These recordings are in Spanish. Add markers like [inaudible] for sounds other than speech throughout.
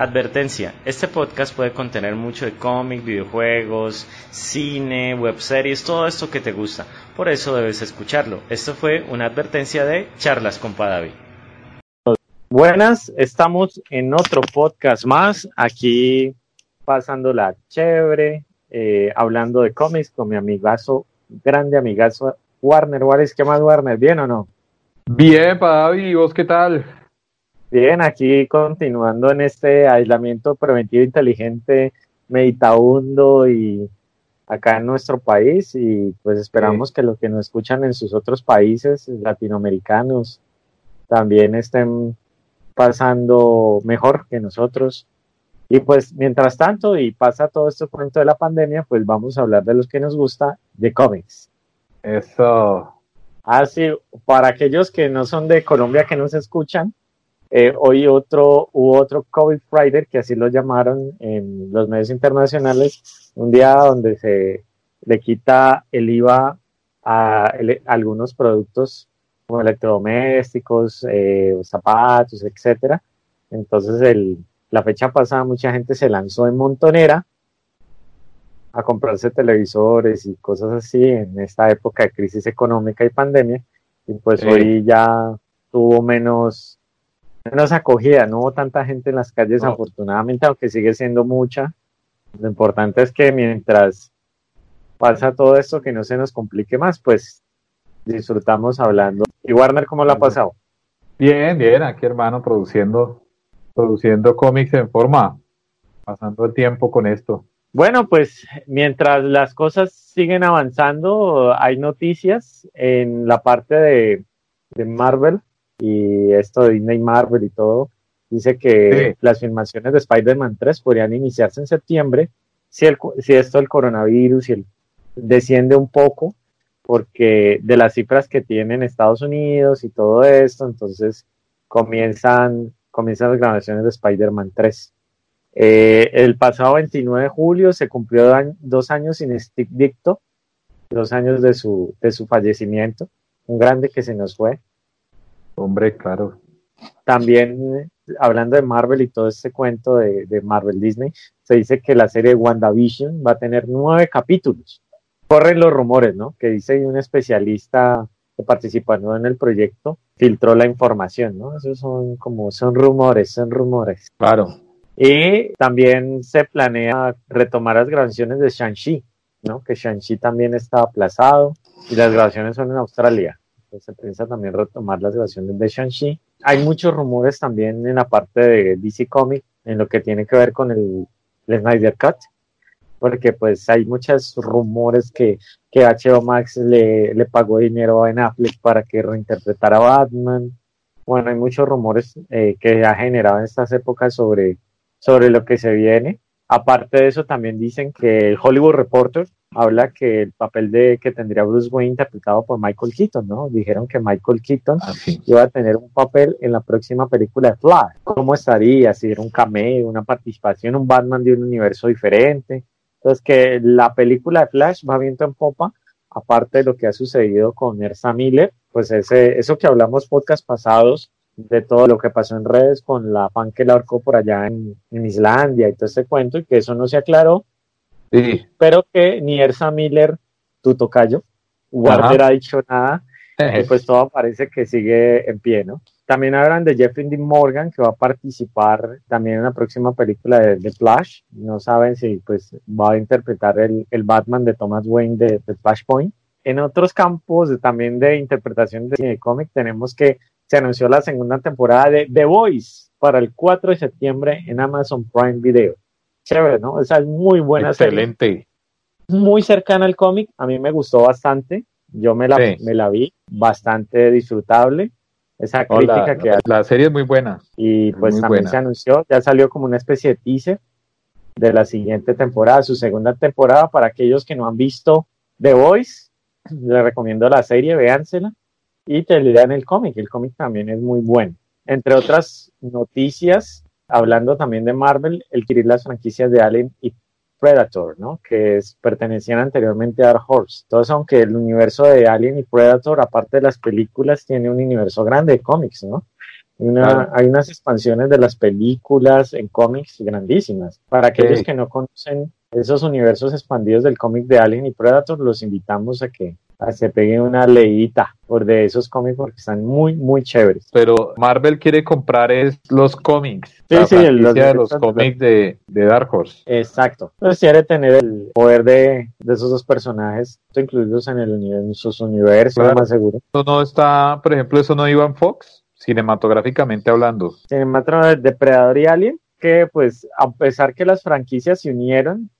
Advertencia, este podcast puede contener mucho de cómic, videojuegos, cine, webseries, todo esto que te gusta. Por eso debes escucharlo. Esto fue una advertencia de Charlas con Padavi. Buenas, estamos en otro podcast más, aquí pasándola chévere, eh, hablando de cómics con mi amigazo, grande amigazo Warner Juárez. ¿Qué más, Warner? ¿Bien o no? Bien, Padavi, ¿y vos qué tal? Bien, aquí continuando en este aislamiento preventivo inteligente, meditabundo y acá en nuestro país y pues esperamos que los que nos escuchan en sus otros países latinoamericanos también estén pasando mejor que nosotros. Y pues mientras tanto y pasa todo esto cuento de la pandemia, pues vamos a hablar de los que nos gusta de cómics. Eso. Así, ah, para aquellos que no son de Colombia que nos escuchan, eh, hoy otro, hubo otro COVID Friday, que así lo llamaron en los medios internacionales, un día donde se le quita el IVA a, algunos productos como electrodomésticos, eh, zapatos, etcétera. Entonces, el, la fecha pasada mucha gente se lanzó en montonera a comprarse televisores y cosas así en esta época de crisis económica y pandemia. Y pues hoy ya tuvo menos menos acogida, no hubo tanta gente en las calles, afortunadamente, aunque sigue siendo mucha. Lo importante es que mientras pasa todo esto, que no se nos complique más, pues disfrutamos hablando. ¿Y Warner cómo lo ha pasado? Bien, bien, aquí hermano, produciendo, produciendo cómics en forma, pasando el tiempo con esto. Bueno, pues mientras las cosas siguen avanzando, hay noticias en la parte de, de Marvel y esto de Disney Marvel y todo, dice que las filmaciones de Spider-Man 3 podrían iniciarse en septiembre si, el, si esto del coronavirus y el, desciende un poco, porque de las cifras que tienen Estados Unidos y todo esto, entonces comienzan, comienzan las grabaciones de Spider-Man 3. Eh, el pasado 29 de julio se cumplió dos años sin Stick Dicto, dos años de su, de su fallecimiento, un grande que se nos fue. Hombre, claro. También, hablando de Marvel y todo este cuento de, Marvel Disney, se dice que la serie WandaVision va a tener nueve capítulos. Corren los rumores, ¿no? Que dice un especialista que participó en el proyecto filtró la información, ¿no? Esos son como, son rumores, son rumores. Claro. Y también se planea retomar las grabaciones de Shang-Chi, ¿no? Que Shang-Chi también está aplazado y las grabaciones son en Australia se piensa también retomar las grabaciones de Shang-Chi. Hay muchos rumores también en la parte de DC Comics, en lo que tiene que ver con el, Snyder Cut, porque pues hay muchos rumores que, que HBO Max le, le pagó dinero a Ben para que reinterpretara a Batman. Bueno, hay muchos rumores eh, que ha generado en estas épocas sobre, sobre lo que se viene. Aparte de eso, también dicen que el Hollywood Reporter habla que el papel de que tendría Bruce Wayne interpretado por Michael Keaton, ¿no? Dijeron que Michael Keaton ah, iba a tener un papel en la próxima película de Flash. ¿Cómo estaría? Si era un cameo, una participación, un Batman de un universo diferente. Entonces que la película de Flash va viento en popa, aparte de lo que ha sucedido con Ersa Miller, pues ese, eso que hablamos podcast pasados de todo lo que pasó en redes con la fan que la ahorcó por allá en, en Islandia y todo ese cuento, y que eso no se aclaró, pero que ni Ersa Miller, tu tocayo, Warner ha dicho nada, y pues todo parece que sigue en pie, ¿no? También hablan de Jeffrey Dean Morgan, que va a participar también en la próxima película de, The Flash. No saben si pues va a interpretar el, el Batman de Thomas Wayne de, de Flashpoint. En otros campos también de interpretación de cine cómic tenemos que se anunció la segunda temporada de The Voice para el 4 de septiembre en Amazon Prime Video chévere, ¿no? Esa es muy buena Excelente. Muy cercana al cómic, a mí me gustó bastante. Yo me la, me la vi, bastante disfrutable. Esa crítica que hace. La serie es muy buena. Y pues también se anunció, ya salió como una especie de teaser de la siguiente temporada, su segunda temporada. Para aquellos que no han visto The Voice, les recomiendo la serie, véansela y te lean el cómic. El cómic también es muy bueno. Entre otras noticias, hablando también de Marvel, el adquirir las franquicias de Alien y Predator, ¿no? Que es, pertenecían anteriormente a Dark Horse. Entonces, aunque el universo de Alien y Predator, aparte de las películas, tiene un universo grande de cómics, ¿no? Hay unas expansiones de las películas en cómics grandísimas. Para aquellos que no conocen esos universos expandidos del cómic de Alien y Predator, los invitamos a que se peguen una leída por de esos cómics porque están muy, muy chéveres. Pero Marvel quiere comprar es los cómics. Sí, sí, los, de los cómics de, Dark Horse. Exacto. Entonces quiere tener el poder de, esos dos personajes incluidos en, el, en sus universos, más seguro. Eso no está, por ejemplo, eso no iba en Fox, cinematográficamente hablando. Cinematográficamente, Depredador y Alien, que pues a pesar que las franquicias se unieron,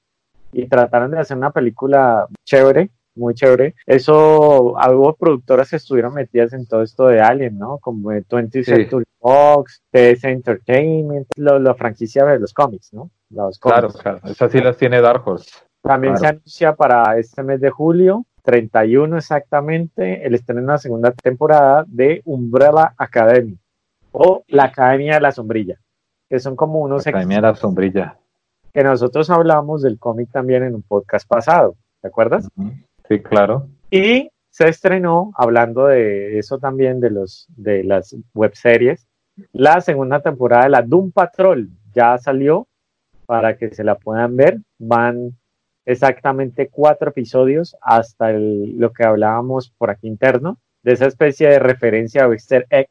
y trataron de hacer una película chévere, muy chévere. Eso, hubo productoras que estuvieron metidas en todo esto de Alien, ¿no? Como 20th Century Fox, TS Entertainment, la franquicia de los cómics, ¿no? Los Claro, claro. Esas sí las tiene Dark Horse. También se anuncia para este mes de julio, 31 exactamente, el estreno de la segunda temporada de Umbrella Academy o la Academia de la Sombrilla, que son como unos... Academia de la Sombrilla que nosotros hablamos del cómic también en un podcast pasado, ¿te acuerdas? Sí, claro. Y se estrenó, hablando de eso también, de, los, de las webseries, la segunda temporada de la Doom Patrol. Ya salió para que se la puedan ver. Van exactamente cuatro episodios hasta lo que hablábamos por aquí interno, de esa especie de referencia a Wester Egg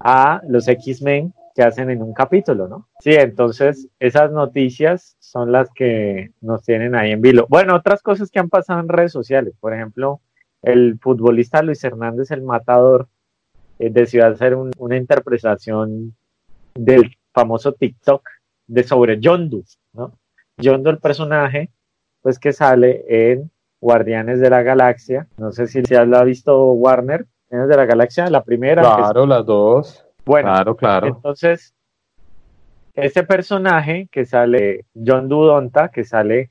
a los X-Men que hacen en un capítulo, ¿no? Sí, entonces esas noticias son las que nos tienen ahí en vilo. Bueno, otras cosas que han pasado en redes sociales, por ejemplo, el futbolista Luis Hernández, el matador, eh, decidió hacer una interpretación del famoso TikTok de sobre Yondu, ¿no? Yondu, el personaje, pues que sale en Guardianes de la Galaxia. No sé si se ha visto Warner, Guardianes de la Galaxia, la primera. Claro, las dos. Bueno, claro, claro. entonces, ese personaje que sale, John Dudonta, que sale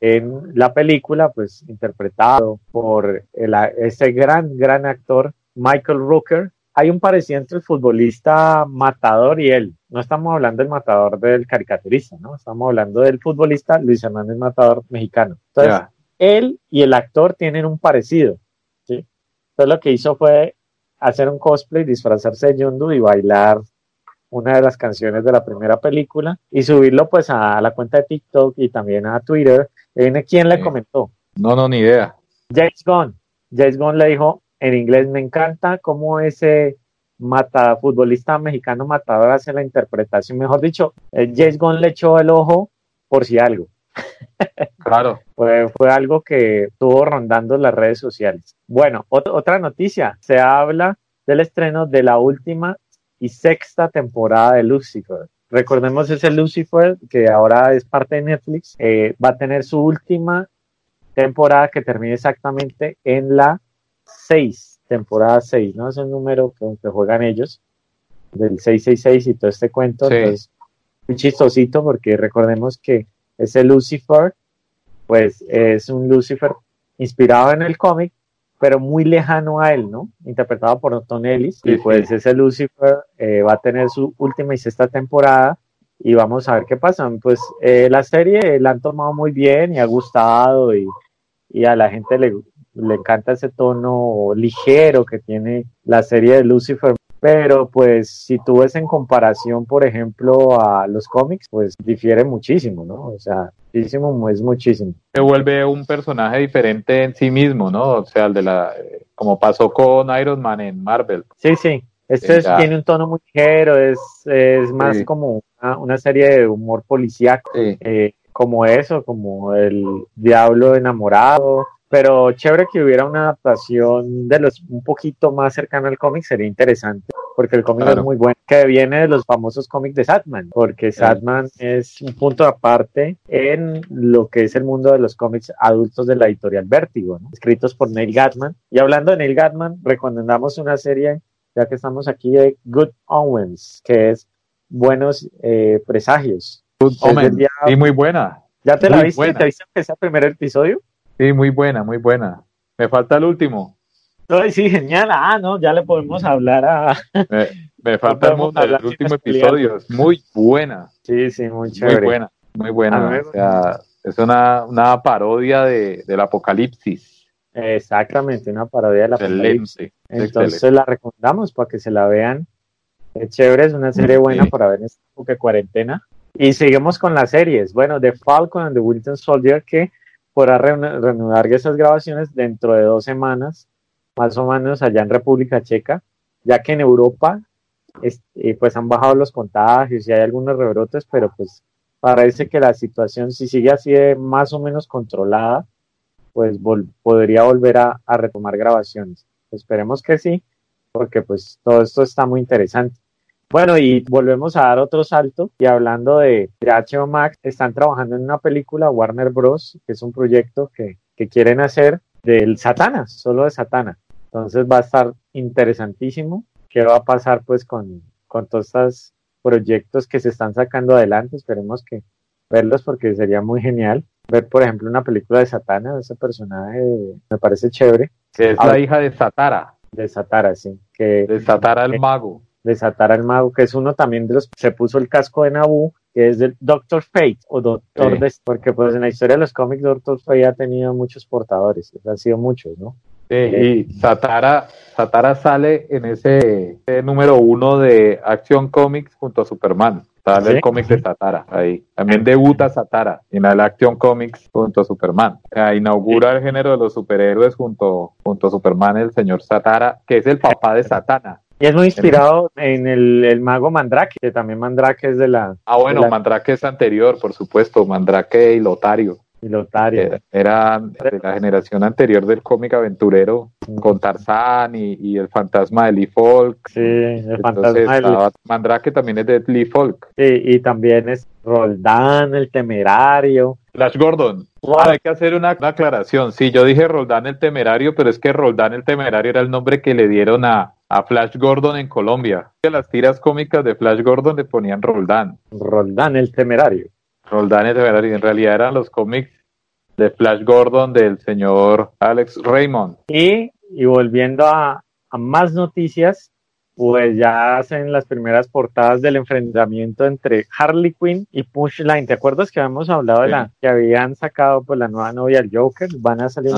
en la película, pues interpretado por el, ese gran, gran actor Michael Rooker, hay un parecido entre el futbolista matador y él. No estamos hablando del matador del caricaturista, ¿no? Estamos hablando del futbolista Luis Hernández Matador mexicano. Entonces, él y el actor tienen un parecido, ¿sí? Entonces lo que hizo fue hacer un cosplay, disfrazarse de Yondu y bailar una de las canciones de la primera película y subirlo pues a la cuenta de TikTok y también a Twitter. ¿Viene quién le comentó? No, no, ni idea. James Gunn. James Gunn le dijo en inglés, me encanta cómo ese mata, futbolista mexicano matador hace la interpretación. Mejor dicho, James Gunn le echó el ojo por si algo. Claro. [laughs] fue, fue algo que estuvo rondando las redes sociales. Bueno, otra noticia, se habla del estreno de la última y sexta temporada de Lucifer. Recordemos ese Lucifer que ahora es parte de Netflix, eh, va a tener su última temporada que termina exactamente en la 6, temporada 6, ¿no? Es el número que, juegan ellos, del 666 y todo este cuento. Entonces, muy chistosito porque recordemos que ese Lucifer, pues es un Lucifer inspirado en el cómic, pero muy lejano a él, ¿no? Interpretado por Tom Ellis. y pues ese Lucifer eh, va a tener su última y sexta temporada y vamos a ver qué pasa. Pues eh, la serie la han tomado muy bien y ha gustado y, y a la gente le, le encanta ese tono ligero que tiene la serie de Lucifer pero pues si tú ves en comparación, por ejemplo, a los cómics, pues difiere muchísimo, ¿no? O sea, muchísimo es muchísimo. Se vuelve un personaje diferente en sí mismo, ¿no? O sea, el de la, como pasó con Iron Man en Marvel. Sí, sí. Este tiene un tono muy ligero, es, es más como una, serie de humor policíaco, eh, como eso, como el diablo enamorado, pero chévere que hubiera una adaptación de los un poquito más cercana al cómic sería interesante porque el cómic es muy bueno que viene de los famosos cómics de Satman porque Satman es un punto aparte en lo que es el mundo de los cómics adultos de la editorial Vértigo escritos por Neil Gatman y hablando de Neil Gatman recomendamos una serie ya que estamos aquí de Good Owens que es buenos eh, presagios. Good Omens. y muy buena. ¿Ya te la viste? ¿Te viste el primer episodio? Sí, muy buena, muy buena. Me falta el último. Ay, sí, genial. Ah, no, ya le podemos hablar a. Me, [laughs] falta el, último episodio. Muy buena. Sí, sí, muy chévere. Muy buena, muy buena. O sea, es una, una parodia de, del apocalipsis. Exactamente, una parodia del apocalipsis. Entonces la recomendamos para que se la vean Es chévere, es una serie buena para ver en esta época de cuarentena. Y seguimos con las series. Bueno, The Falcon and the Winter Soldier, que podrá reanudar esas grabaciones dentro de dos semanas, más o menos allá en República Checa, ya que en Europa este, pues han bajado los contagios y hay algunos rebrotes, pero pues parece que la situación, si sigue así de más o menos controlada, pues podría volver a, a retomar grabaciones. Esperemos que sí, porque pues todo esto está muy interesante. Bueno, y volvemos a dar otro salto y hablando de, HBO Max, están trabajando en una película, Warner Bros., que es un proyecto que, que quieren hacer del Satana, solo de Satana. Entonces va a estar interesantísimo qué va a pasar pues con, con todos estos proyectos que se están sacando adelante. Esperemos que verlos porque sería muy genial ver, por ejemplo, una película de Satana, ese personaje me parece chévere. Que es la hija de Satara. De Satara, sí. Que, de Satara el mago desatar al mago, que es uno también de los que se puso el casco de Naboo, que es del Doctor Fate o Doctor sí. porque pues en la historia de los cómics Doctor Fate ha tenido muchos portadores, han sido muchos, ¿no? Sí, y Satara, Satara sale en ese, número uno de Action Comics junto a Superman. Sale el cómic de Satara ahí. También debuta Satara en el Action Comics junto a Superman. inaugura el género de los superhéroes junto, junto a Superman, el señor Satara, que es el papá de Satana. Y es muy inspirado en el, mago Mandrake, que también Mandrake es de la... Ah, bueno, Mandrake es anterior, por supuesto, Mandrake y Lotario. Y Lotario. Era, de la generación anterior del cómic aventurero, con Tarzán y, el fantasma de Lee Folk. Sí, el fantasma de Lee. Mandrake también es de Lee Folk. Sí, y también es Roldán, el temerario. Flash Gordon. hay que hacer una, aclaración. Sí, yo dije Roldán el temerario, pero es que Roldán el temerario era el nombre que le dieron a, a Flash Gordon en Colombia. Las tiras cómicas de Flash Gordon le ponían Roldán. Roldán el temerario. Roldán el temerario. En realidad eran los cómics de Flash Gordon del señor Alex Raymond. Y, y volviendo a, a más noticias, pues ya hacen las primeras portadas del enfrentamiento entre Harley Quinn y Punchline. ¿Te acuerdas que habíamos hablado de la que habían sacado pues la nueva novia del Joker? Van a salir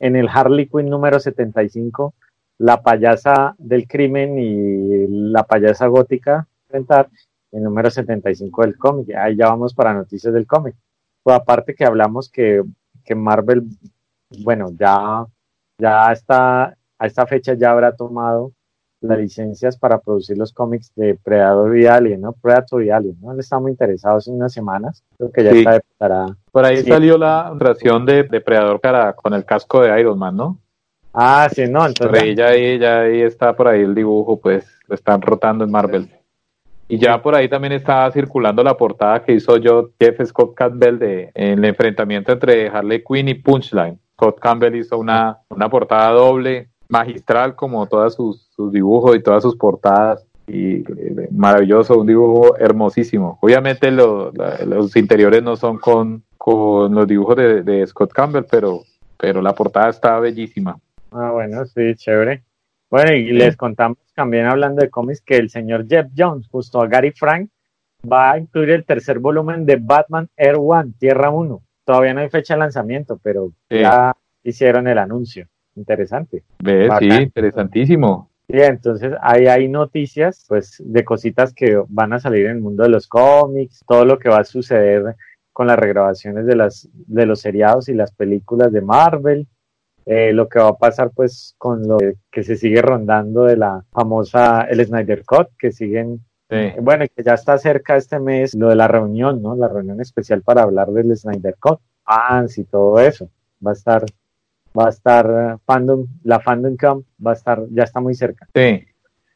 en el Harley Quinn número 75 la payasa del crimen y la payasa gótica enfrentar el número 75 del cómic. Ahí ya vamos para noticias del cómic. Pues aparte que hablamos que, que Marvel, bueno, ya, ya está, a esta fecha ya habrá tomado las licencias para producir los cómics de Predator y Alien, ¿no? Predator y Alien, ¿no? Él está muy interesado en unas semanas, creo que ya está para... Por ahí salió la creación de Depredador para, con el casco de Iron Man, ¿no? Ah, sí, no, entonces. Ahí ya, ahí, ya ahí está por ahí el dibujo, pues lo están rotando en Marvel. Y ya por ahí también está circulando la portada que hizo yo Jeff Scott Campbell de en el enfrentamiento entre Harley Quinn y Punchline. Scott Campbell hizo una, una portada doble, magistral como todos sus, sus dibujos y todas sus portadas. Y eh, maravilloso, un dibujo hermosísimo. Obviamente los interiores no son con, con los dibujos de, de Scott Campbell, pero, pero la portada está bellísima. Ah, bueno, sí, chévere. Bueno, y les contamos también hablando de cómics que el señor Jeff Jones, justo a Gary Frank, va a incluir el tercer volumen de Batman Air One, Tierra 1. Todavía no hay fecha de lanzamiento, pero ya hicieron el anuncio. Interesante. Sí, interesantísimo. Sí, entonces ahí hay noticias, pues, de cositas que van a salir en el mundo de los cómics, todo lo que va a suceder con las regrabaciones de las de los seriados y las películas de Marvel, eh, lo que va a pasar pues con lo que se sigue rondando de la famosa el Snyder Cut, que siguen, bueno, que ya está cerca este mes lo de la reunión, ¿no? La reunión especial para hablar del Snyder Cut, fans y todo eso, va a estar, va a estar eh, fandom, la fandom camp va a estar, ya está muy cerca. Sí.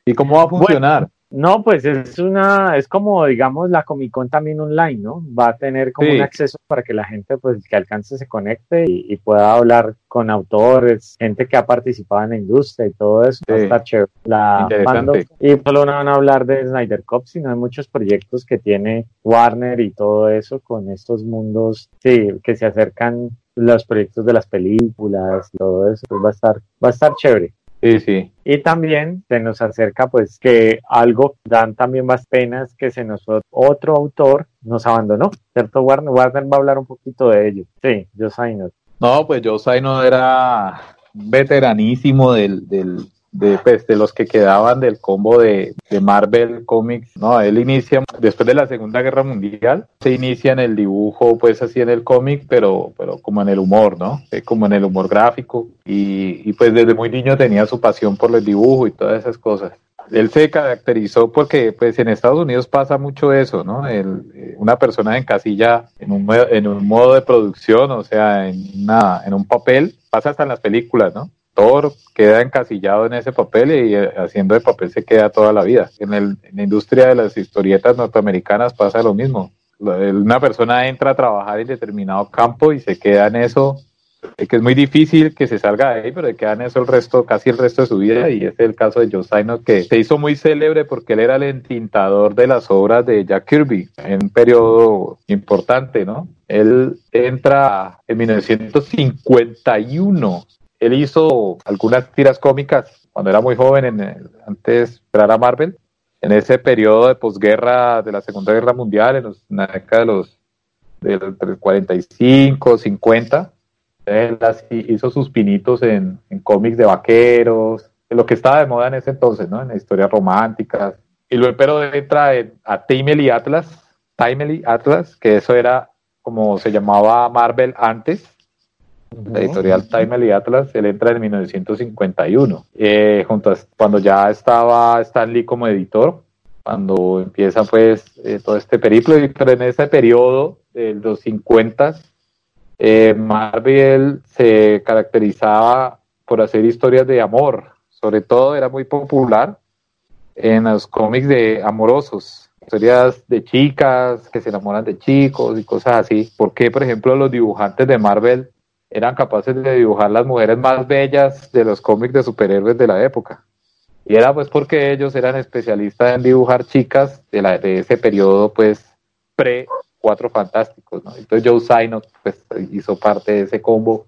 ¿Y cómo va a funcionar? No, pues es una, es como digamos la Comic Con también online, ¿no? Va a tener como un acceso para que la gente pues que alcance se conecte y, pueda hablar con autores, gente que ha participado en la industria y todo eso. Va a estar chévere. La y solo no van a hablar de Snyder Cup, sino de muchos proyectos que tiene Warner y todo eso con estos mundos sí, que se acercan los proyectos de las películas, todo eso, pues va a estar, va a estar chévere. Sí, sí. Y también se nos acerca pues que algo dan también más penas que se nos otro autor nos abandonó, ¿cierto Warner? Warner va a hablar un poquito de ello. Sí, Joe. No, pues Joe era veteranísimo del, del, de, pues, de los que quedaban del combo de, de, Marvel Comics, ¿no? Él inicia, después de la Segunda Guerra Mundial, se inicia en el dibujo, pues así en el cómic, pero, pero como en el humor, ¿no? Eh, como en el humor gráfico. Y, y pues desde muy niño tenía su pasión por el dibujo y todas esas cosas él se caracterizó porque pues en Estados Unidos pasa mucho eso, ¿no? El, eh, una persona encasilla en un, en un modo de producción, o sea, en, una, en un papel, pasa hasta en las películas, ¿no? Thor queda encasillado en ese papel y eh, haciendo de papel se queda toda la vida. En, el, en la industria de las historietas norteamericanas pasa lo mismo. Una persona entra a trabajar en determinado campo y se queda en eso que es muy difícil que se salga de ahí, pero queda en eso el resto, casi el resto de su vida, y este es el caso de Joe Saino, que se hizo muy célebre porque él era el entintador de las obras de Jack Kirby en un periodo importante, ¿no? Él entra en 1951, él hizo algunas tiras cómicas cuando era muy joven, en antes de esperar a Marvel, en ese periodo de posguerra de la Segunda Guerra Mundial, en, la década de los del 45, 50, él hizo sus pinitos en, cómics de vaqueros, en lo que estaba de moda en ese entonces, ¿no? En historias románticas. Y luego, pero entra a Timely Atlas, Timely Atlas, que eso era como se llamaba Marvel antes, la editorial Timely Atlas, él entra en 1951, eh, junto a, cuando ya estaba Stan Lee como editor, cuando empieza pues eh, todo este periplo, y en ese periodo de los 50 eh, Marvel se caracterizaba por hacer historias de amor, sobre todo era muy popular en los cómics de amorosos, historias de chicas que se enamoran de chicos y cosas así. Porque, por ejemplo, los dibujantes de Marvel eran capaces de dibujar las mujeres más bellas de los cómics de superhéroes de la época? Y era pues porque ellos eran especialistas en dibujar chicas de, la, de ese periodo pues pre cuatro fantásticos, ¿no? Entonces Joe Saino pues, hizo parte de ese combo.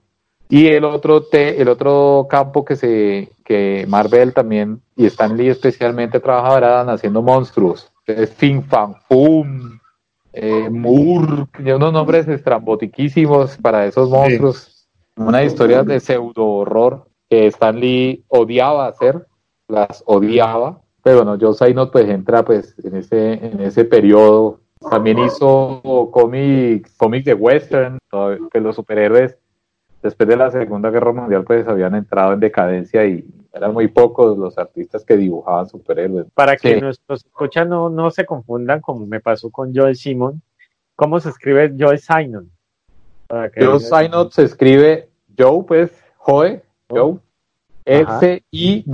Y el otro, te, el otro campo que, se, que Marvel también y Stan Lee especialmente trabajaban haciendo monstruos. Fin Fan Fum, eh, Moore, unos nombres estrambotiquísimos para esos monstruos. Una historia de pseudo horror que Stan Lee odiaba hacer, las odiaba. Pero bueno, Joe Saino pues entra pues en ese, en ese periodo también hizo cómics cómic de western, que los superhéroes después de la Segunda Guerra Mundial pues habían entrado en decadencia y eran muy pocos los artistas que dibujaban superhéroes. Para que nuestros escuchan no, no se confundan como me pasó con Joel Simon, ¿cómo se escribe Joel Simon? Joe Simon se escribe Joe pues Joe, Joe, S-I-N-N-O-T-C.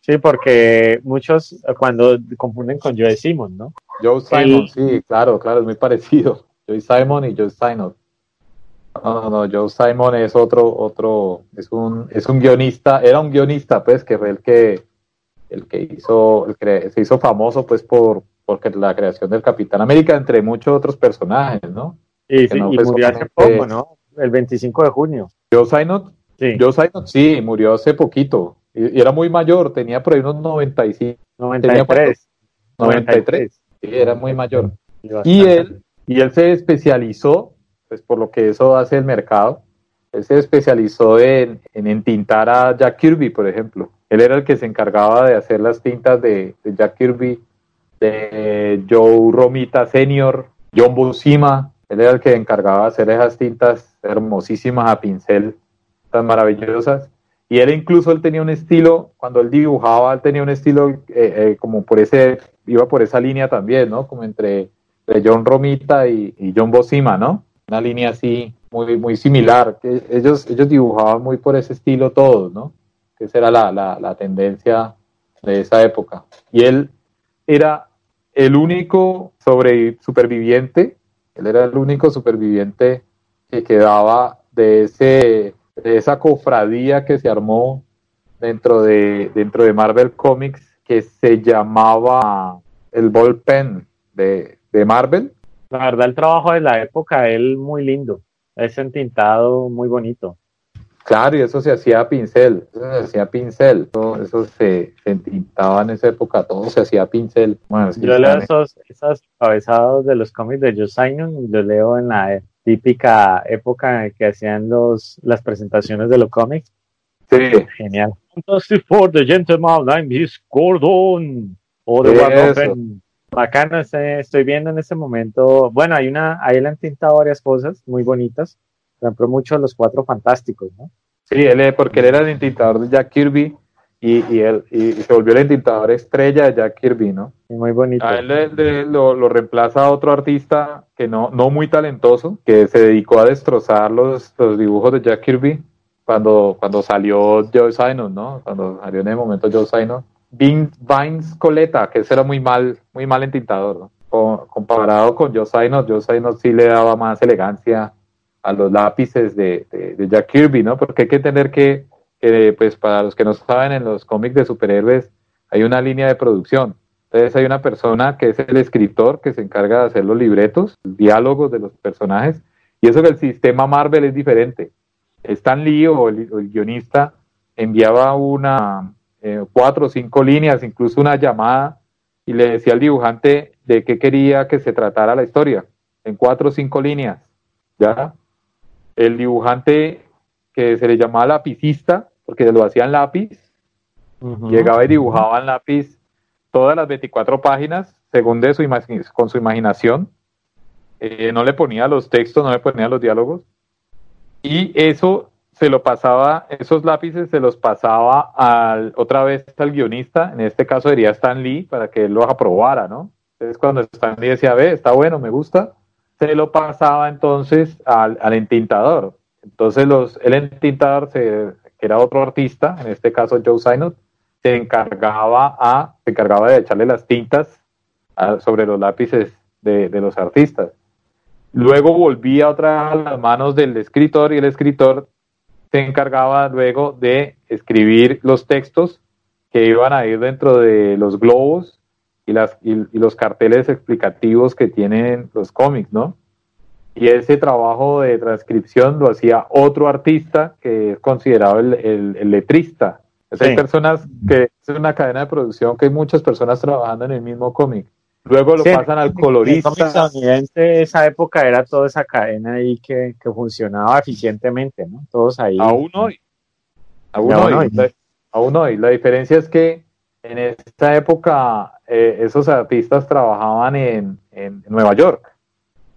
Sí, porque muchos cuando confunden con Joe Simon, ¿no? Joe Simon, sí, claro, claro, es muy parecido. Joe Simon y Joe Simon. No, no, no, Joe Simon es otro, otro, es un, es un guionista, era un guionista, pues, que fue el que, el que hizo, el que se hizo famoso, pues, por, porque la creación del Capitán América, entre muchos otros personajes, ¿no? Y, sí, y murió hace poco, ¿no? El 25 de junio. Joe Simon, sí. Joe sí, murió hace poquito. Y, era muy mayor, tenía por ahí unos 95. 93. 93. Sí, era muy mayor. Y él, y él se especializó, pues por lo que eso hace el mercado, él se especializó en, en entintar a Jack Kirby, por ejemplo. Él era el que se encargaba de hacer las tintas de, Jack Kirby, de Joe Romita Senior, John Buscema. Él era el que encargaba hacer esas tintas hermosísimas a pincel, tan maravillosas. Y él incluso él tenía un estilo, cuando él dibujaba, él tenía un estilo eh, eh, como por ese, iba por esa línea también, ¿no? Como entre, John Romita y, John Bosima, ¿no? Una línea así muy, muy similar. Que ellos, ellos dibujaban muy por ese estilo todos, ¿no? Que esa era la, la, la tendencia de esa época. Y él era el único sobre, superviviente, él era el único superviviente que quedaba de ese de esa cofradía que se armó dentro de, dentro de Marvel Comics que se llamaba el Ballpen de, de Marvel. La verdad, el trabajo de la época, él muy lindo, es entintado muy bonito. Claro, y eso se hacía a pincel, eso se hacía a pincel, todo eso se, entintaba en esa época, todo se hacía a pincel. Bueno, Yo leo esos, esos cabezados de los cómics de Joe Simon y los leo en la típica época en que hacían los, las presentaciones de los cómics Sí. Genial. Fantastic Four, The Gentleman, I'm his Gordon. O The Eso. Warden. Bacano, estoy viendo en este momento. Bueno, hay una, ahí le han tintado varias cosas muy bonitas. Por ejemplo, mucho los cuatro fantásticos, ¿no? Sí, él, porque él era el entintador de Jack Kirby y, y él y, y se volvió el entintador estrella de Jack Kirby, ¿no? Y muy bonito. A él le- le- lo, lo reemplaza otro artista que no, no muy talentoso, que se dedicó a destrozar los, los dibujos de Jack Kirby cuando, cuando salió Joe Simon, ¿no? Cuando salió en el momento Joe Simon. Vin- Vines Coleta, que ese era muy mal, muy mal entintador, ¿no? Co- comparado con Joe Simon, Joe Simon sí le daba más elegancia a los lápices de, de- Jack Kirby, ¿no? Porque hay que entender que, pues para los que no saben, en los cómics de superhéroes hay una línea de producción. Entonces hay una persona que es el escritor que se encarga de hacer los libretos, diálogos de los personajes, y eso que el sistema Marvel es diferente. Stan Lee o el guionista enviaba una eh, cuatro o cinco líneas, incluso una llamada, y le decía al dibujante de qué quería que se tratara la historia, en cuatro o cinco líneas. ¿ya? El dibujante que se le llamaba lapicista, porque lo hacía en lápiz, llegaba y dibujaba en lápiz todas las 24 páginas según de su con su imaginación. Eh, no le ponía los textos, no le ponía los diálogos. Y eso se lo pasaba, esos lápices se los pasaba al, otra vez al guionista, en este caso sería Stan Lee, para que él los aprobara, ¿no? Entonces cuando Stan Lee decía, ve, está bueno, me gusta, se lo pasaba entonces al, al entintador. Entonces los, el entintador, se, que era otro artista, en este caso Joe Sinot, se encargaba a, se encargaba de echarle las tintas sobre los lápices de, de los artistas. Luego volvía otra vez a las manos del escritor y el escritor se encargaba luego de escribir los textos que iban a ir dentro de los globos y, las, y, y los carteles explicativos que tienen los cómics, ¿no? Y ese trabajo de transcripción lo hacía otro artista que es considerado el, el- el letrista. O sea, Sí. Hay personas que es una cadena de producción que hay muchas personas trabajando en el mismo cómic. Luego lo Sí, pasan al El colorista. cómic estadounidense, esa época era toda esa cadena ahí que, que funcionaba eficientemente, ¿no? Todos ahí. Aún hoy. Aún hoy. aún hoy. La diferencia es que en esta época eh, esos artistas trabajaban en, en Nueva York.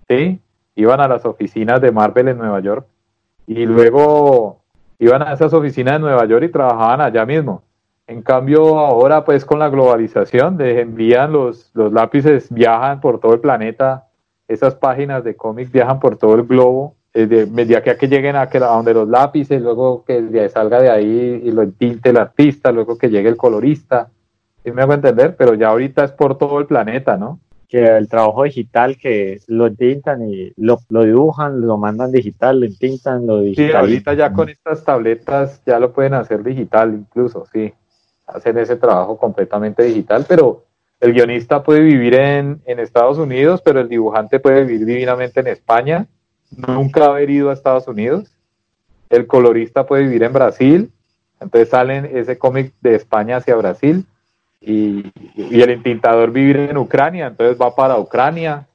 ¿Sí? Iban a las oficinas de Marvel en Nueva York y luego iban a esas oficinas de Nueva York y trabajaban allá mismo. En cambio, ahora pues con la globalización, les envían los, los lápices, viajan por todo el planeta, esas páginas de cómics viajan por todo el globo, eh, de, de aquí a que lleguen a, que, a donde los lápices, luego que salga de ahí y lo entinte el artista, luego que llegue el colorista, ¿sí me hago entender? Pero ya ahorita es por todo el planeta, ¿no? que el trabajo digital que lo tintan y lo, lo dibujan, lo mandan digital, lo tintan, lo Sí, digitalizan. ahorita ya con estas tabletas ya lo pueden hacer digital incluso, sí. Hacen ese trabajo completamente digital, pero el guionista puede vivir en, en Estados Unidos, pero el dibujante puede vivir divinamente en España, nunca haber ido a Estados Unidos. El colorista puede vivir en Brasil, entonces salen ese cómic de España hacia Brasil. Y, el entintador vivir en Ucrania, entonces va para Ucrania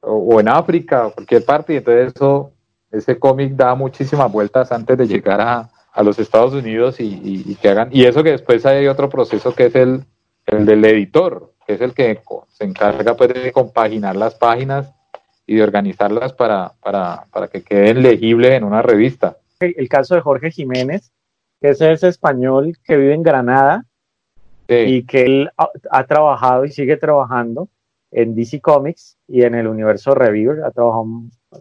o, en África, cualquier parte, y entonces eso ese cómic da muchísimas vueltas antes de llegar a, a los Estados Unidos y, que hagan y eso que después hay otro proceso que es el, el del editor que es el que se encarga pues, de compaginar las páginas y de organizarlas para, para, para que queden legibles en una revista. El caso de Jorge Jiménez, que es ese español que vive en Granada Sí, y que él ha, ha trabajado y sigue trabajando en DC Comics y en el universo Reviewer, ha trabajado,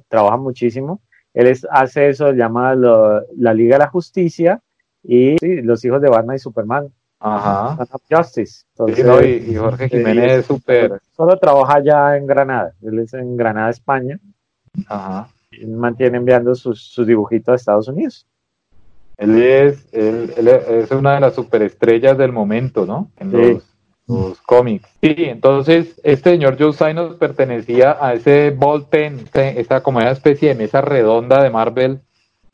trabaja muchísimo. Él es, hace eso, llama lo- la Liga de la Justicia y sí, los hijos de Batman y Superman, ajá. Son Justice. Sí, Entonces, no, y, y Jorge sí, Jiménez es súper. Solo trabaja ya en Granada, él es en Granada, España, ajá. Él mantiene enviando sus, sus dibujitos a Estados Unidos. Él es, él, él es una de las superestrellas del momento, ¿no? En Sí. los, los cómics. Sí, entonces este señor Joe Sinos pertenecía a ese ball pen, esa como una especie de mesa redonda de Marvel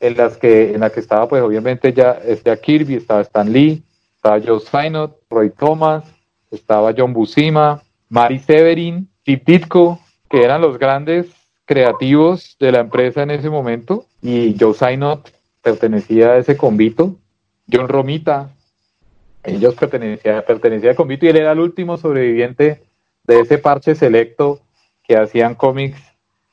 en las que en la que estaba pues obviamente ya ya Kirby, estaba Stan Lee, estaba Joe Sinot, Roy Thomas, estaba John Buscema, Mary Severin, Steve Ditko, que eran los grandes creativos de la empresa en ese momento y Joe Sinot pertenecía a ese convito John Romita, ellos pertenecían, pertenecía a Convito y él era el último sobreviviente de ese parche selecto que hacían cómics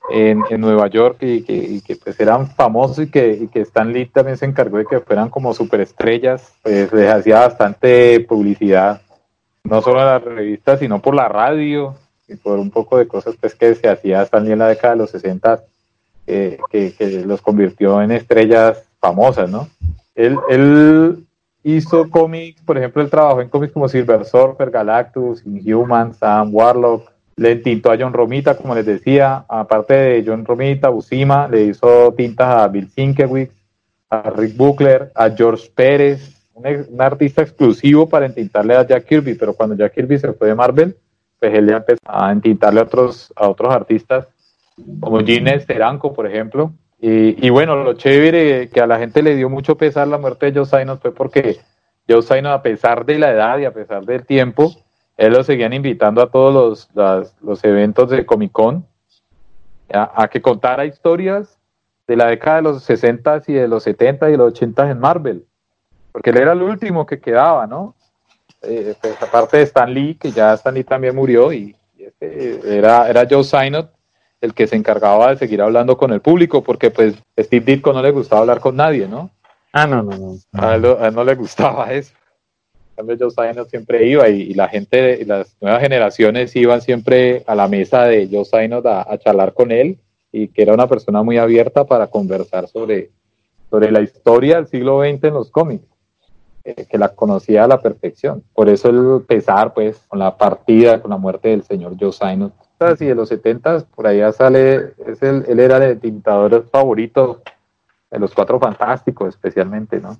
en, Nueva York y que, pues eran famosos y que, y que Stan Lee también se encargó de que fueran como superestrellas, pues les hacía bastante publicidad, no solo en las revistas, sino por la radio y por un poco de cosas pues que se hacía Stan Lee en la década de los 60 que, que, los convirtió en estrellas famosas, ¿no? Él, hizo cómics, por ejemplo, él trabajó en cómics como Silver Surfer, Galactus, Inhuman, Sam Warlock, le tintó a John Romita, como les decía, aparte de John Romita, Busima, le hizo tintas a Bill Sienkiewicz, a Rick Buckler, a George Pérez, un, artista exclusivo para entintarle a Jack Kirby, pero cuando Jack Kirby se fue de Marvel, pues él ya empezó a entintarle a otros, a otros artistas, como Gene Steranko, por ejemplo, y, bueno, lo chévere que a la gente le dio mucho pesar la muerte de Joe Sinos fue porque Joe Sinos, a pesar de la edad y a pesar del tiempo, él lo seguían invitando a todos los, los eventos de Comic Con a, que contara historias de la década de los 60 y de los 70 y los 80 en Marvel, porque él era el último que quedaba, ¿no? Eh, pues, aparte de Stan Lee, que ya Stan Lee también murió, y, este, era, era Joe Sinot el que se encargaba de seguir hablando con el público, porque pues Steve Ditko no le gustaba hablar con nadie, ¿no? Ah, no, no, no. A él, no le gustaba [laughs] eso. Joe Sainot siempre iba y, la gente, las nuevas generaciones iban siempre a la mesa de Joe Sainot a, charlar con él y que era una persona muy abierta para conversar sobre, sobre la historia del siglo XX en los cómics, eh, que la conocía a la perfección. Por eso el pesar, pues, con la partida, con la muerte del señor Joe Y de los 70 por allá sale, es el, él era el tintador favorito de los cuatro fantásticos especialmente, ¿no?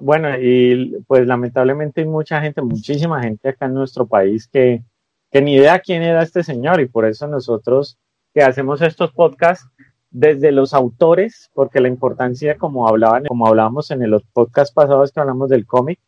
Bueno, y pues lamentablemente hay mucha gente, muchísima gente acá en nuestro país que, que ni idea quién era este señor y por eso nosotros que hacemos estos podcasts desde los autores, porque la importancia, como hablaban, como hablábamos en el podcast pasados que hablamos del cómic,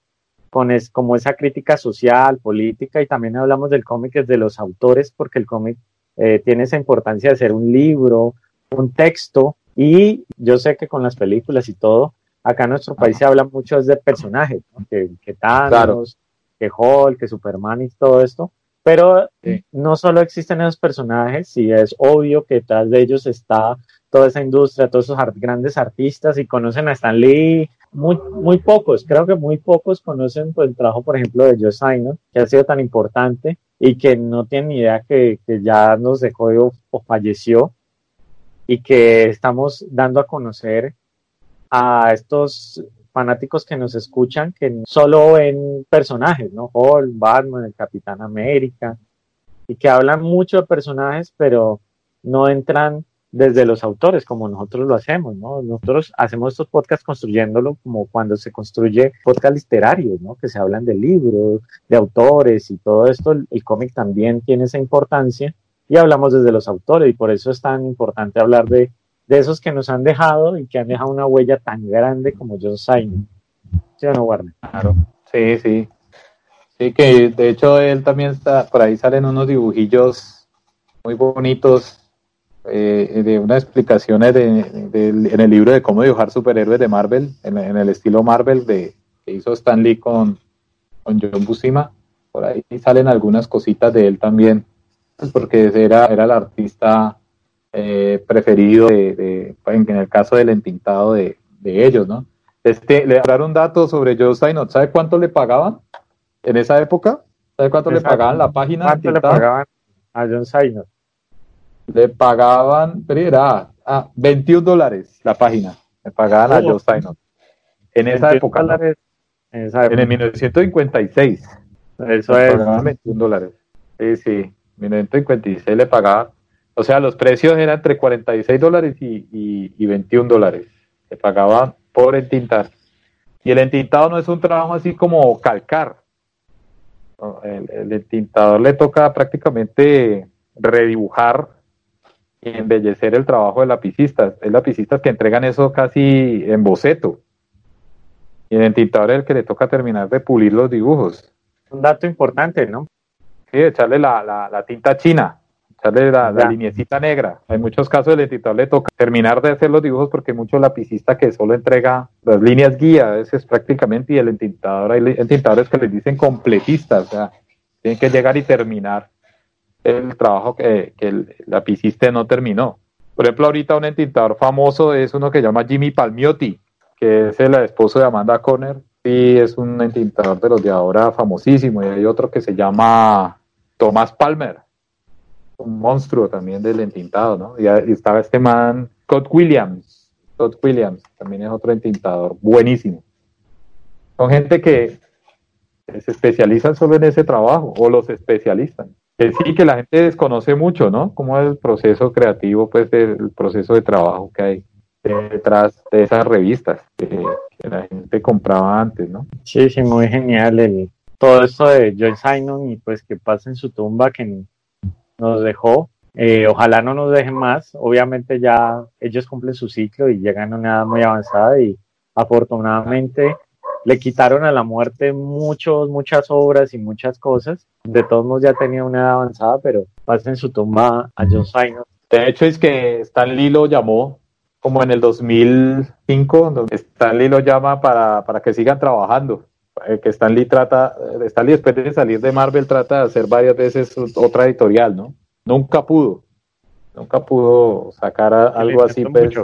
con es, como esa crítica social, política, y también hablamos del cómic desde los autores, porque el cómic eh, tiene esa importancia de ser un libro, un texto, y yo sé que con las películas y todo, acá en nuestro país se habla mucho de personajes, que, que Thanos, que Hulk, que Superman y todo esto, pero no solo existen esos personajes, y es obvio que detrás de ellos está toda esa industria, todos esos grandes artistas y conocen a Stan Lee, muy, muy pocos, creo que muy pocos conocen pues, el trabajo, por ejemplo, de Joe que ha sido tan importante y que no tienen ni idea que, que ya nos dejó o, o falleció y que estamos dando a conocer a estos fanáticos que nos escuchan que solo ven personajes, ¿no? Hulk, Batman, el Capitán América, y que hablan mucho de personajes, pero no entran desde los autores, como nosotros lo hacemos, ¿no? Nosotros hacemos estos podcasts construyéndolo como cuando se construye podcast literarios, ¿no? Que se hablan de libros, de autores y todo esto. El, cómic también tiene esa importancia y hablamos desde los autores y por eso es tan importante hablar de, de esos que nos han dejado y que han dejado una huella tan grande como John Simon. ¿Sí o no, Warner? Claro, sí, sí. Sí, que de hecho él también está, por ahí salen unos dibujillos muy bonitos eh, de unas explicaciones de, en el libro de cómo dibujar superhéroes de Marvel, en, el estilo Marvel de, que hizo Stan Lee con, con John Buscema. Por ahí salen algunas cositas de él también, pues porque era, era el artista eh, preferido de, en el caso del entintado de, ellos, ¿no? Este, le dar un dato sobre Joe Steinot. ¿Sabe cuánto le pagaban en esa época? ¿Sabe cuánto le pagaban la página? ¿Cuánto le pagaban a John Steinot? Le pagaban, pero era ah, 21 dólares la página, le pagaban a Joe Steiner. En esa época. en, esa época. en el 1956. Eso es. Pagaban 21 dólares. Sí, sí. En 1956 le pagaban. O sea, los precios eran entre 46 dólares y, y, 21 dólares. Le pagaban por entintar. Y el entintado no es un trabajo así como calcar. El, el entintador le toca prácticamente redibujar y embellecer el trabajo de lapicistas. Hay lapicistas que entregan eso casi en boceto. Y el entintador es el que le toca terminar de pulir los dibujos. Un dato importante, ¿no? Sí, echarle la, la, tinta china. echarle la, la linecita negra. Hay muchos casos del entintador le toca terminar de hacer los dibujos porque hay muchos lapicistas que solo entrega las líneas guía, a veces prácticamente, y el entintador, hay entintadores que les dicen completistas, o sea, tienen que llegar y terminar el trabajo que, que el lapicista no terminó. Por ejemplo, ahorita un entintador famoso es uno que se llama Jimmy Palmiotti, que es el esposo de Amanda Conner. Sí, es un entintador de los de ahora famosísimo. Y hay otro que se llama Thomas Palmer, un monstruo también del entintado, ¿no? Y, estaba este man, Scott Williams. Scott Williams también es otro entintador buenísimo. Son gente que se especializan solo en ese trabajo, o los especialistas. Que sí, que la gente desconoce mucho, ¿no? Cómo es el proceso creativo, pues, el proceso de trabajo que hay detrás de esas revistas que, la gente compraba antes, ¿no? Sí, sí, muy genial el, todo esto de Joy Simon y pues que pasa en su tumba que nos dejó. Eh, ojalá no nos dejen más. Obviamente ya ellos cumplen su ciclo y llegan a una edad muy avanzada y afortunadamente le quitaron a la muerte muchos, muchas obras y muchas cosas. De todos modos ya tenía una edad avanzada, pero pasa en su tumba a John Simon. De hecho es que Stan Lee lo llamó como en el 2005, donde Stan Lee lo llama para, para que sigan trabajando. Eh, que Stan Lee trata, eh, Stan Lee después de salir de Marvel trata de hacer varias veces otra editorial, ¿no? Nunca pudo, nunca pudo sacar algo así, pues,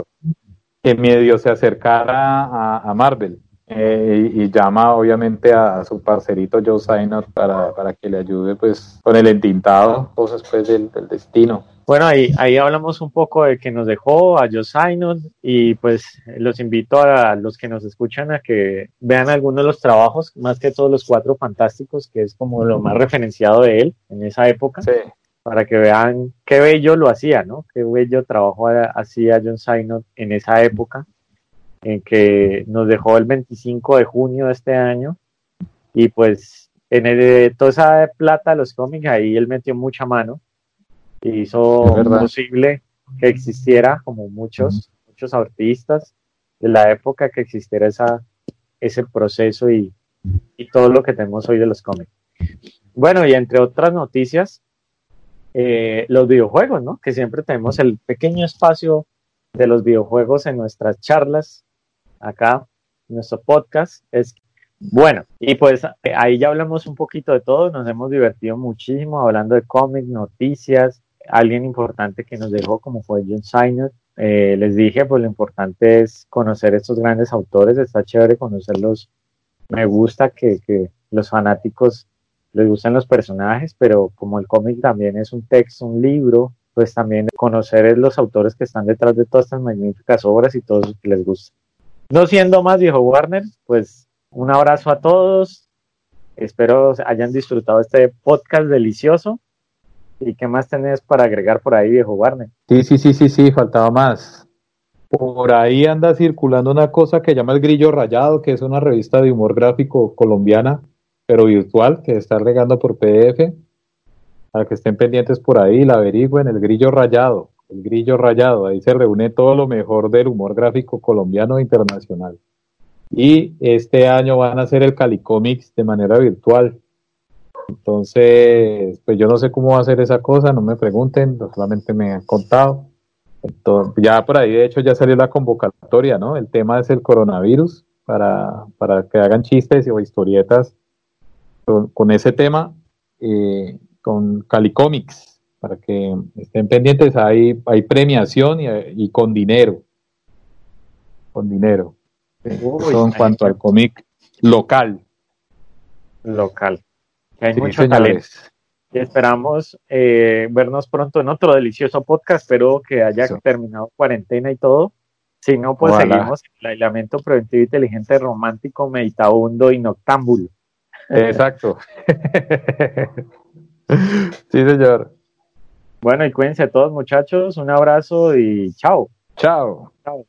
que medio se acercara a, Marvel. Eh, y, llama obviamente a, su parcerito Joe Sainot para, para que le ayude pues con el entintado, cosas pues del destino. Bueno, ahí, ahí hablamos un poco de que nos dejó a Joe Simon y pues los invito a los que nos escuchan a que vean algunos de los trabajos, más que todos los cuatro fantásticos, que es como lo más referenciado de él en esa época, para que vean qué bello lo hacía, ¿no? Qué bello trabajo hacía John Simon en esa época, en que nos dejó el 25 de junio de este año. Y pues en el, toda esa plata de los cómics ahí él metió mucha mano. Hizo posible que existiera, como muchos, muchos artistas de la época, que existiera esa, ese proceso y, todo lo que tenemos hoy de los cómics. Bueno, y entre otras noticias, eh, los videojuegos, ¿no? Que siempre tenemos el pequeño espacio de los videojuegos en nuestras charlas, acá, en nuestro podcast. Es bueno, y pues eh, ahí ya hablamos un poquito de todo, nos hemos divertido muchísimo hablando de cómics, noticias, alguien importante que nos dejó, como fue John Steiner. Eh, les dije, pues lo importante es conocer estos grandes autores, está chévere conocerlos. Me gusta que, que los fanáticos les gusten los personajes, pero como el cómic también es un texto, un libro, pues también conocer los autores que están detrás de todas estas magníficas obras y todos los que les gusta. No siendo más, dijo Warner, pues un abrazo a todos. Espero hayan disfrutado este podcast delicioso. ¿Y qué más tenés para agregar por ahí, viejo Warner? Sí, sí, sí, sí, sí, faltaba más. Por ahí anda circulando una cosa que llama El Grillo Rayado, que es una revista de humor gráfico colombiana, pero virtual, que está regando por PDF. Para que estén pendientes por ahí, la averigüen, El Grillo Rayado. El Grillo Rayado, ahí se reúne todo lo mejor del humor gráfico colombiano e internacional. Y este año van a hacer el Calicomics de manera virtual. Entonces, pues yo no sé cómo va a ser esa cosa, no me pregunten, solamente me han contado. Ya por ahí, de hecho, ya salió la convocatoria, ¿no? El tema es el coronavirus, para, para que hagan chistes o historietas con, ese tema, eh, con Calicomics, para que estén pendientes, hay, hay premiación y, con dinero. Con dinero. en cuanto al cómic local. Local hay mucho talento. Y esperamos eh, vernos pronto en otro delicioso podcast. Espero que haya terminado cuarentena y todo. Si no, pues seguimos el aislamiento preventivo inteligente, romántico, meditabundo y noctámbulo. Exacto. [laughs] sí, señor. Bueno, y cuídense todos, muchachos. Un abrazo y chao. Chao. Chao.